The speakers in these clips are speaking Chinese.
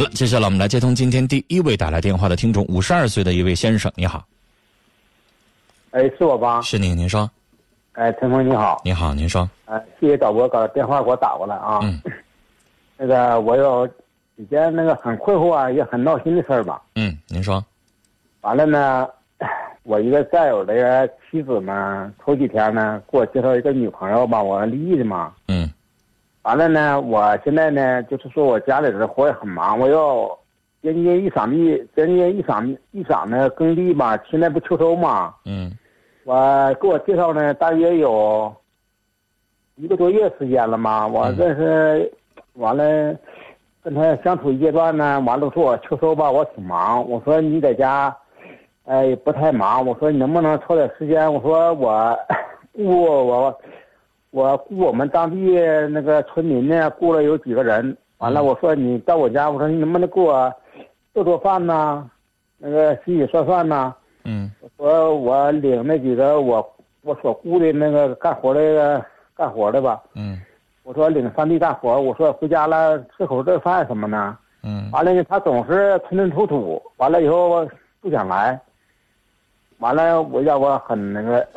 好了，接下来我们来接通今天第一位打来电话的听众，五十二岁的一位先生，你好。哎，是我吧？是您，您说。哎，陈峰你好。你好，您说。哎，谢谢导播把电话给我打过来啊。嗯。那个，我有几件那个很困惑啊，也很闹心的事儿吧。嗯，您说。完了呢，我一个战友的妻子嘛，头几天呢给我介绍一个女朋友吧，我离异的嘛。嗯。完了呢，我现在呢，就是说我家里的活也很忙，我要人家一晌地，人家一晌一晌的耕地嘛，现在不秋收嘛。嗯。我给我介绍呢，大约有一个多月时间了嘛。我这是完了，跟他相处一阶段呢，完了说我秋收吧，我挺忙。我说你在家，哎，不太忙。我说你能不能抽点时间？我说我 我我我雇我们当地那个村民呢，雇了有几个人。完了，我说你到我家，我说你能不能给我做做饭呢？那个洗洗涮涮呢？嗯，我我领那几个我我所雇的那个干活的干活的吧。嗯，我说领上地干活，我说回家了吃口热饭什么的。嗯，完了呢，他总是吞吞吐吐，完了以后不想来。完了，我要我很那个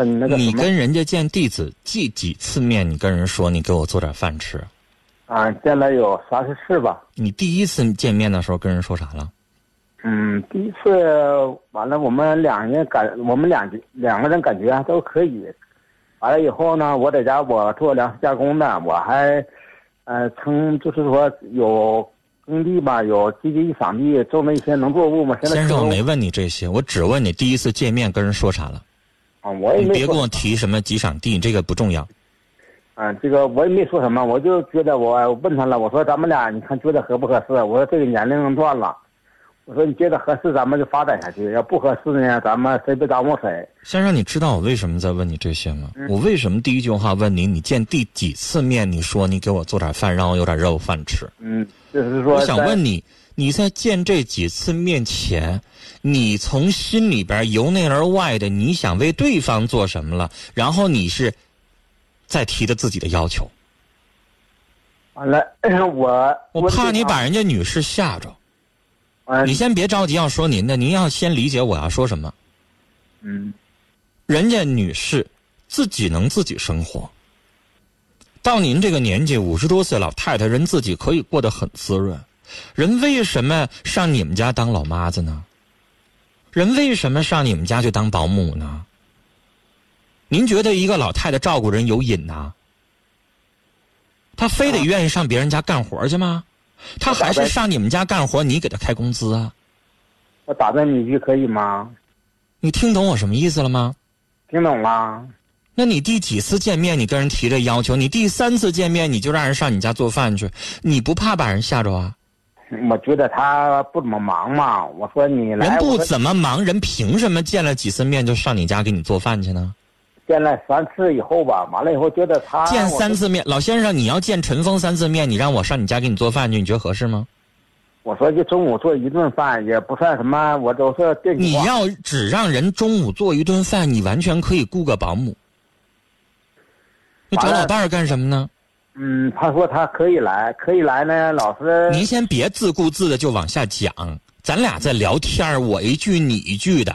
很那个。你跟人家见弟子见几次面？你跟人说你给我做点饭吃。啊，见了有三四次吧。你第一次见面的时候跟人说啥了？嗯，第一次完了，我们两人感，我们两两个人感觉都可以。完了以后呢，我在家我做粮食加工的，我还，呃，称就是说有耕地吧，有积极一场地种那些农作物嘛。先生，我没问你这些，我只问你第一次见面跟人说啥了。啊，我也没。你别跟我提什么几场地，这个不重要。啊，这个我也没说什么，我就觉得我问他了，我说咱们俩你看觉得合不合适？我说这个年龄段了。我说你觉得合适，咱们就发展下去；要不合适呢，咱们谁别耽误谁。先生，你知道我为什么在问你这些吗？我为什么第一句话问你，你见第几次面？你说你给我做点饭，让我有点肉饭吃。嗯，就是说，我想问你，你在见这几次面前，你从心里边由内而外的，你想为对方做什么了？然后你是，在提的自己的要求。完了，我我怕你把人家女士吓着。你先别着急要说您的，您要先理解我要说什么。嗯，人家女士自己能自己生活，到您这个年纪五十多岁老太太，人自己可以过得很滋润，人为什么上你们家当老妈子呢？人为什么上你们家去当保姆呢？您觉得一个老太太照顾人有瘾呐？她非得愿意上别人家干活去吗？她还是上你们家干活，你给她开工资啊？我打断你一句可以吗？你听懂我什么意思了吗？听懂了。那你第几次见面，你跟人提这要求？你第三次见面，你就让人上你家做饭去？你不怕把人吓着啊？我觉得他不怎么忙嘛。我说你来，人不怎么忙，人凭什么见了几次面就上你家给你做饭去呢？见了三次以后吧，完了以后觉得他见三次面，老先生，你要见陈峰三次面，你让我上你家给你做饭去，你觉得合适吗？我说就中午做一顿饭也不算什么，我都是电你要只让人中午做一顿饭，你完全可以雇个保姆。你找老伴儿干什么呢？嗯，他说他可以来，可以来呢。老师，您先别自顾自的就往下讲，咱俩在聊天我一句你一句的。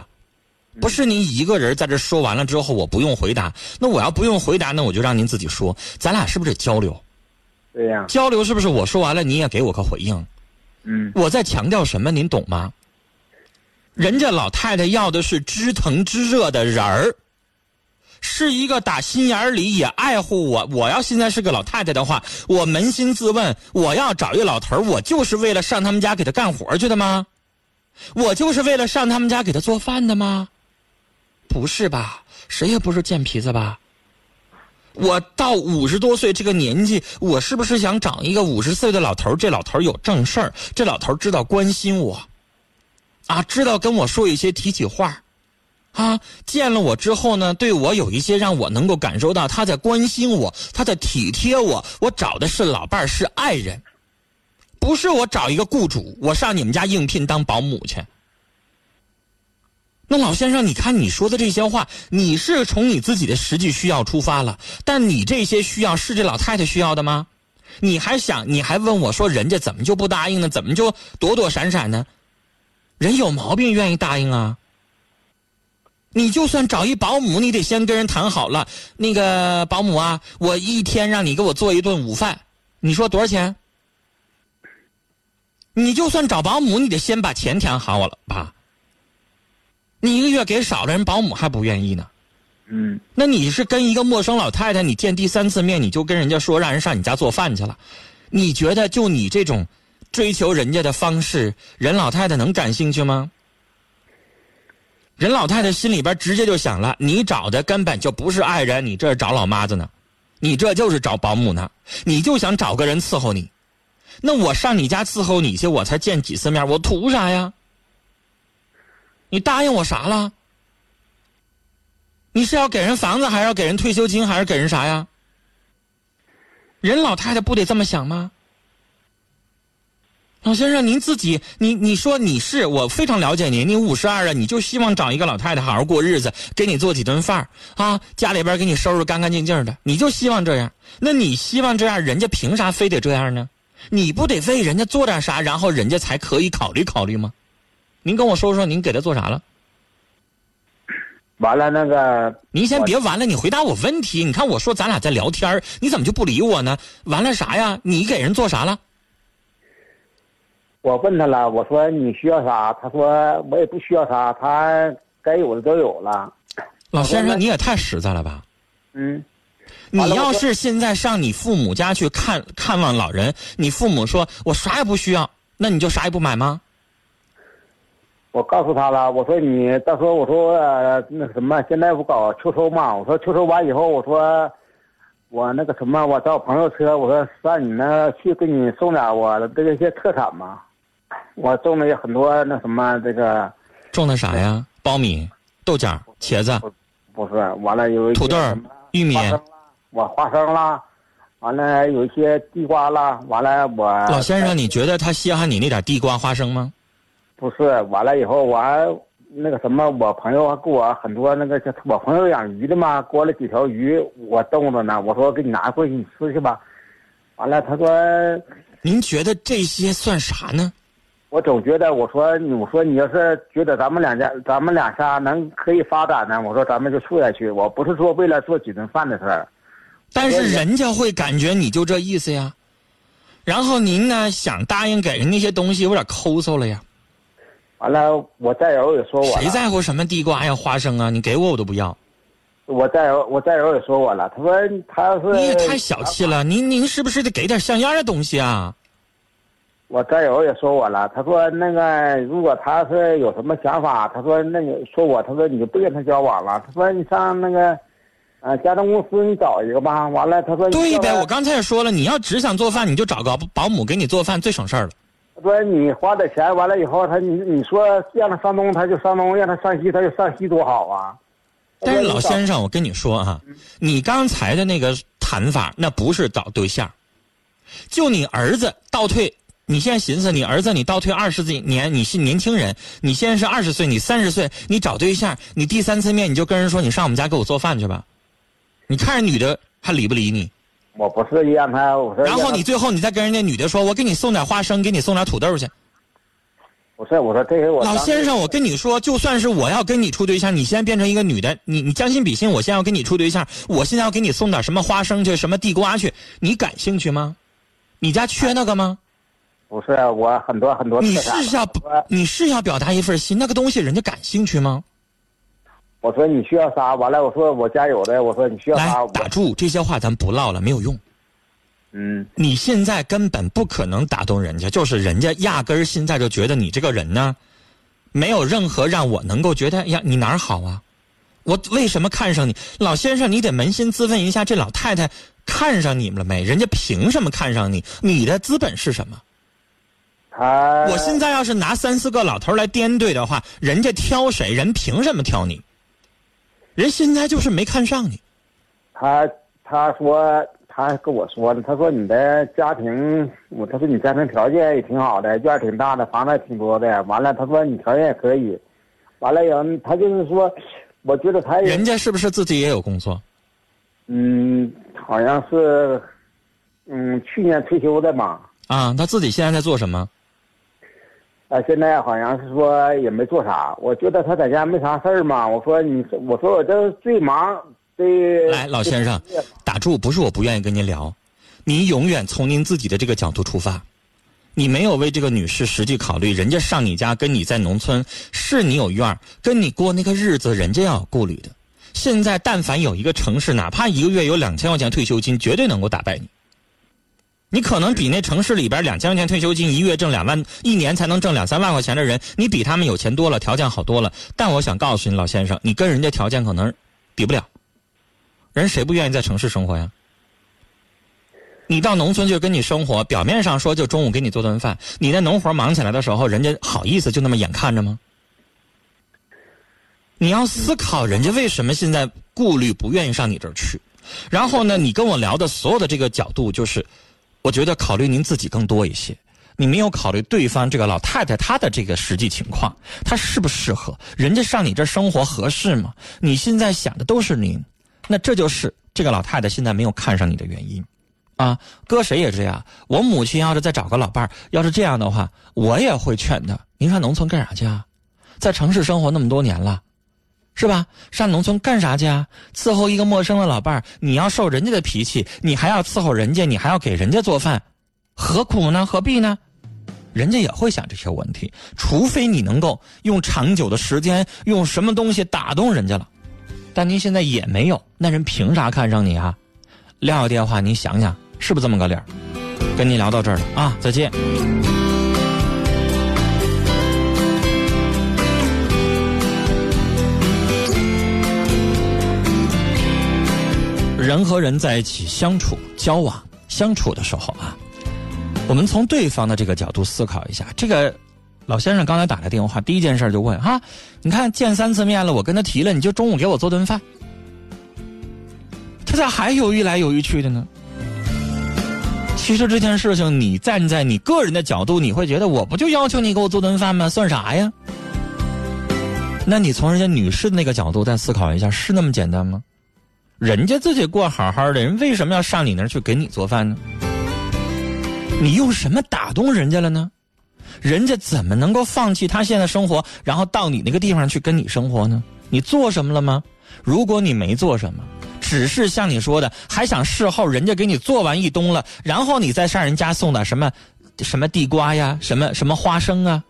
不是您一个人在这说完了之后，我不用回答。那我要不用回答，那我就让您自己说。咱俩是不是得交流？对呀。交流是不是我说完了，你也给我个回应？嗯。我在强调什么？您懂吗？人家老太太要的是知疼知热的人儿，是一个打心眼里也爱护我。我要现在是个老太太的话，我扪心自问，我要找一老头我就是为了上他们家给他干活去的吗？我就是为了上他们家给他做饭的吗？不是吧？谁也不是贱皮子吧？我到五十多岁这个年纪，我是不是想找一个五十岁的老头这老头有正事儿，这老头知道关心我，啊，知道跟我说一些提起话，啊，见了我之后呢，对我有一些让我能够感受到他在关心我，他在体贴我。我找的是老伴儿，是爱人，不是我找一个雇主，我上你们家应聘当保姆去。那老先生，你看你说的这些话，你是从你自己的实际需要出发了，但你这些需要是这老太太需要的吗？你还想，你还问我说，人家怎么就不答应呢？怎么就躲躲闪闪呢？人有毛病愿意答应啊？你就算找一保姆，你得先跟人谈好了。那个保姆啊，我一天让你给我做一顿午饭，你说多少钱？你就算找保姆，你得先把钱谈好了吧？你一个月给少了，人保姆还不愿意呢。嗯，那你是跟一个陌生老太太，你见第三次面，你就跟人家说让人上你家做饭去了？你觉得就你这种追求人家的方式，人老太太能感兴趣吗？人老太太心里边直接就想了，你找的根本就不是爱人，你这是找老妈子呢，你这就是找保姆呢，你就想找个人伺候你。那我上你家伺候你去，我才见几次面，我图啥呀？你答应我啥了？你是要给人房子，还是要给人退休金，还是给人啥呀？人老太太不得这么想吗？老先生，您自己，你你说你是我非常了解您，你五十二了，你就希望找一个老太太好好过日子，给你做几顿饭啊，家里边给你收拾干干净净的，你就希望这样。那你希望这样，人家凭啥非得这样呢？你不得为人家做点啥，然后人家才可以考虑考虑吗？您跟我说说，您给他做啥了？完了那个，您先别完了，你回答我问题。你看我说咱俩在聊天你怎么就不理我呢？完了啥呀？你给人做啥了？我问他了，我说你需要啥？他说我也不需要啥，他该有的都有了。老先生，你也太实在了吧？嗯。你要是现在上你父母家去看看望老人，你父母说我啥也不需要，那你就啥也不买吗？我告诉他了，我说你到时候我说那什么，现在不搞秋收嘛？我说秋收完以后，我说我那个什么，我找我朋友车，我说上你那去给你送点我的这些特产嘛。我种了很多那什么这个。种的啥呀？苞米、豆角、茄子。不是，完了有土豆、玉米。我花生啦，完了有一些地瓜啦，完了我。老先生，你觉得他稀罕你那点地瓜花生吗？不是，完了以后我还那个什么，我朋友还给我很多那个，我朋友养鱼的嘛，给我了几条鱼，我冻着呢。我说给你拿过去你吃去吧。完了，他说。您觉得这些算啥呢？我总觉得，我说，我说你要是觉得咱们两家，咱们两家能可以发展呢，我说咱们就处下去。我不是说为了做几顿饭的事儿。但是人家会感觉你就这意思呀，然后您呢想答应给人那些东西有点抠搜了呀。完了，我战友也说我谁在乎什么地瓜呀、花生啊？你给我我都不要。我战友，我战友也说我了，他说他是。你也太小气了，您您是不是得给点像样的东西啊？我战友也说我了，他说那个如果他是有什么想法，他说那你说我，他说你就不跟他交往了，他说你上那个。啊，家政公司你找一个吧。完了，他说对呗，我刚才也说了，你要只想做饭，你就找个保姆给你做饭，最省事儿了。他说你花点钱，完了以后，他你你说让他上东他就上东，让他上西他就上西，多好啊！但是老先生，我跟你说啊，你刚才的那个谈法，那不是找对象。就你儿子倒退，你现在寻思，你儿子你倒退二十几年，你是年轻人，你现在是二十岁，你三十岁，你找对象，你第三次面你就跟人说，你上我们家给我做饭去吧。你看人女的还理不理你？我不是让他，我说。然后你最后你再跟人家女的说，我给你送点花生，给你送点土豆去。不是，我说这些我。老先生，我跟你说，就算是我要跟你处对象，你现在变成一个女的，你你将心比心，我现在要跟你处对象，我现在要给你送点什么花生去，什么地瓜去，你感兴趣吗？你家缺那个吗？不是，我很多很多。你是要你是要表达一份心，那个东西人家感兴趣吗？我说你需要啥？完了，我说我家有的。我说你需要啥？来打住，这些话咱不唠了，没有用。嗯，你现在根本不可能打动人家，就是人家压根儿现在就觉得你这个人呢，没有任何让我能够觉得呀，你哪儿好啊？我为什么看上你，老先生？你得扪心自问一下，这老太太看上你们了没？人家凭什么看上你？你的资本是什么？他，我现在要是拿三四个老头来颠对的话，人家挑谁？人凭什么挑你？人现在就是没看上你，他他说他跟我说的，他说你的家庭，我他说你家庭条件也挺好的，院挺大的，房子也挺多的。完了，他说你条件也可以。完了以后，他就是说，我觉得他人家是不是自己也有工作？嗯，好像是，嗯，去年退休的嘛。啊，他自己现在在做什么？啊，现在好像是说也没做啥。我觉得他在家没啥事儿嘛。我说你，我说我这最忙最。来，老先生，打住！不是我不愿意跟您聊，您永远从您自己的这个角度出发，你没有为这个女士实际考虑。人家上你家跟你在农村，是你有院儿，跟你过那个日子，人家要有顾虑的。现在但凡有一个城市，哪怕一个月有两千块钱退休金，绝对能够打败你。你可能比那城市里边两千块钱退休金，一月挣两万，一年才能挣两三万块钱的人，你比他们有钱多了，条件好多了。但我想告诉你，老先生，你跟人家条件可能比不了。人谁不愿意在城市生活呀？你到农村就跟你生活，表面上说就中午给你做顿饭，你那农活忙起来的时候，人家好意思就那么眼看着吗？你要思考人家为什么现在顾虑不愿意上你这儿去，然后呢，你跟我聊的所有的这个角度就是。我觉得考虑您自己更多一些，你没有考虑对方这个老太太她的这个实际情况，她适不适合？人家上你这生活合适吗？你现在想的都是您，那这就是这个老太太现在没有看上你的原因，啊，搁谁也这样。我母亲要是再找个老伴儿，要是这样的话，我也会劝她。您上农村干啥去啊？在城市生活那么多年了。是吧？上农村干啥去啊？伺候一个陌生的老伴儿，你要受人家的脾气，你还要伺候人家，你还要给人家做饭，何苦呢？何必呢？人家也会想这些问题，除非你能够用长久的时间，用什么东西打动人家了。但您现在也没有，那人凭啥看上你啊？撂下电话，您想想，是不是这么个理儿？跟您聊到这儿了啊，再见。人和人在一起相处、交往、相处的时候啊，我们从对方的这个角度思考一下。这个老先生刚才打来电话，第一件事就问哈，你看见三次面了，我跟他提了，你就中午给我做顿饭，他咋还犹豫来犹豫去的呢？其实这件事情，你站在你个人的角度，你会觉得我不就要求你给我做顿饭吗？算啥呀？那你从人家女士的那个角度再思考一下，是那么简单吗？人家自己过好好的，人为什么要上你那儿去给你做饭呢？你用什么打动人家了呢？人家怎么能够放弃他现在生活，然后到你那个地方去跟你生活呢？你做什么了吗？如果你没做什么，只是像你说的，还想事后人家给你做完一冬了，然后你再上人家送点什么，什么地瓜呀，什么什么花生啊，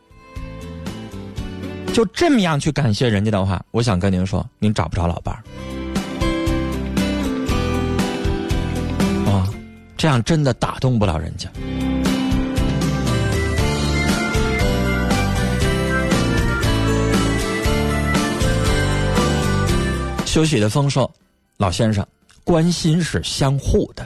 就这么样去感谢人家的话，我想跟您说，您找不着老伴儿。这样真的打动不了人家。休息的风说：“老先生，关心是相互的。”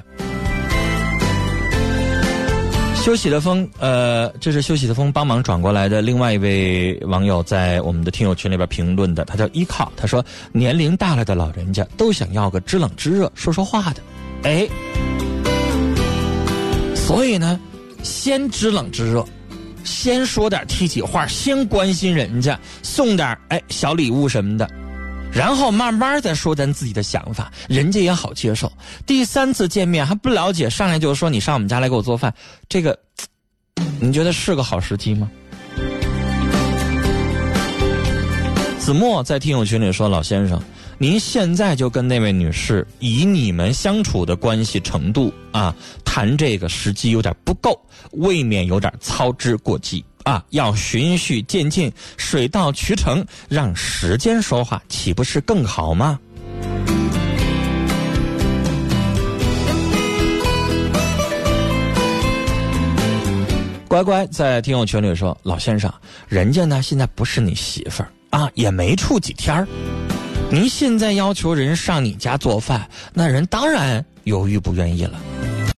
休息的风，呃，这是休息的风帮忙转过来的另外一位网友在我们的听友群里边评论的，他叫依靠，他说：“年龄大了的老人家都想要个知冷知热、说说话的。”哎。所以呢，先知冷知热，先说点提起话，先关心人家，送点哎小礼物什么的，然后慢慢再说咱自己的想法，人家也好接受。第三次见面还不了解，上来就说你上我们家来给我做饭，这个，你觉得是个好时机吗？子墨在听友群里说：“老先生。”您现在就跟那位女士以你们相处的关系程度啊谈这个时机有点不够，未免有点操之过急啊！要循序渐进，水到渠成，让时间说话，岂不是更好吗？乖乖在听友群里说：“老先生，人家呢现在不是你媳妇儿啊，也没处几天儿。”您现在要求人上你家做饭，那人当然犹豫不愿意了。